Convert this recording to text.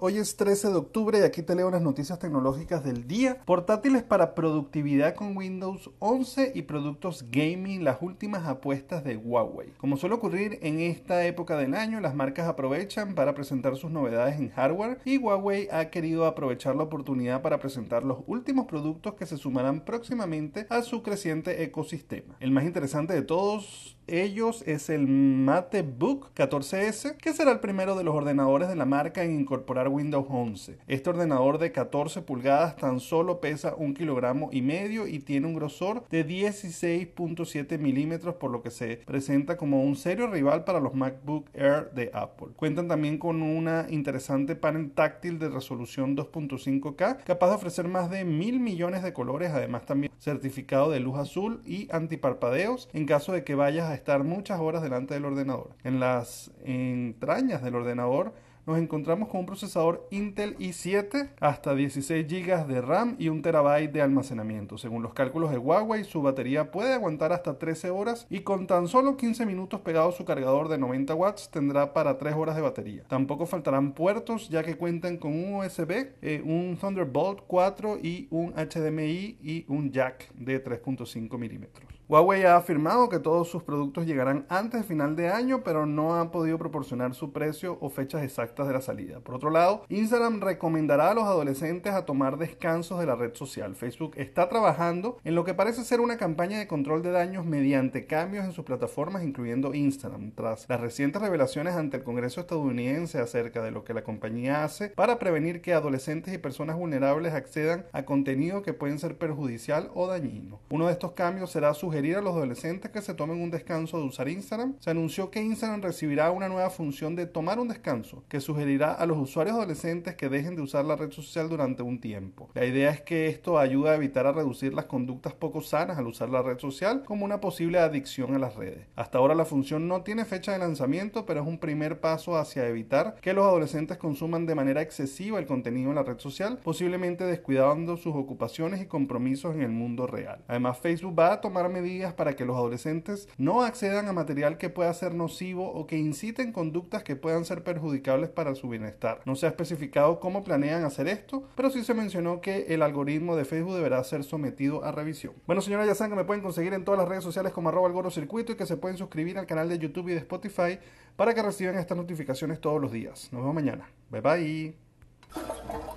Hoy es 13 de octubre y aquí te leo las noticias tecnológicas del día. Portátiles para productividad con Windows 11 y productos gaming, las últimas apuestas de Huawei. Como suele ocurrir en esta época del año, las marcas aprovechan para presentar sus novedades en hardware y Huawei ha querido aprovechar la oportunidad para presentar los últimos productos que se sumarán próximamente a su creciente ecosistema. El más interesante de todos ellos es el MateBook 14S, que será el primero de los ordenadores de la marca en incorporar Windows 11. Este ordenador de 14 pulgadas tan solo pesa un kilogramo y medio y tiene un grosor de 16.7 milímetros, por lo que se presenta como un serio rival para los MacBook Air de Apple. Cuentan también con una interesante panel táctil de resolución 2.5K, capaz de ofrecer más de mil millones de colores, además también certificado de luz azul y antiparpadeos en caso de que vayas a estar muchas horas delante del ordenador. En las entrañas del ordenador nos encontramos con un procesador Intel i7 hasta 16 GB de RAM y un terabyte de almacenamiento. Según los cálculos de Huawei, su batería puede aguantar hasta 13 horas y con tan solo 15 minutos pegado su cargador de 90 watts tendrá para 3 horas de batería. Tampoco faltarán puertos ya que cuentan con un USB, eh, un Thunderbolt 4 y un HDMI y un jack de 3.5 milímetros. Huawei ha afirmado que todos sus productos llegarán antes de final de año, pero no ha podido proporcionar su precio o fechas exactas de la salida. Por otro lado, Instagram recomendará a los adolescentes a tomar descansos de la red social. Facebook está trabajando en lo que parece ser una campaña de control de daños mediante cambios en sus plataformas, incluyendo Instagram, tras las recientes revelaciones ante el Congreso estadounidense acerca de lo que la compañía hace para prevenir que adolescentes y personas vulnerables accedan a contenido que pueden ser perjudicial o dañino. Uno de estos cambios será su sugerir a los adolescentes que se tomen un descanso de usar Instagram, se anunció que Instagram recibirá una nueva función de tomar un descanso, que sugerirá a los usuarios adolescentes que dejen de usar la red social durante un tiempo. La idea es que esto ayuda a evitar a reducir las conductas poco sanas al usar la red social como una posible adicción a las redes. Hasta ahora la función no tiene fecha de lanzamiento, pero es un primer paso hacia evitar que los adolescentes consuman de manera excesiva el contenido en la red social, posiblemente descuidando sus ocupaciones y compromisos en el mundo real. Además, Facebook va a tomar medidas para que los adolescentes no accedan a material que pueda ser nocivo o que inciten conductas que puedan ser perjudicables para su bienestar. No se ha especificado cómo planean hacer esto, pero sí se mencionó que el algoritmo de Facebook deberá ser sometido a revisión. Bueno, señora, ya saben que me pueden conseguir en todas las redes sociales como arroba el circuito y que se pueden suscribir al canal de YouTube y de Spotify para que reciban estas notificaciones todos los días. Nos vemos mañana. Bye bye.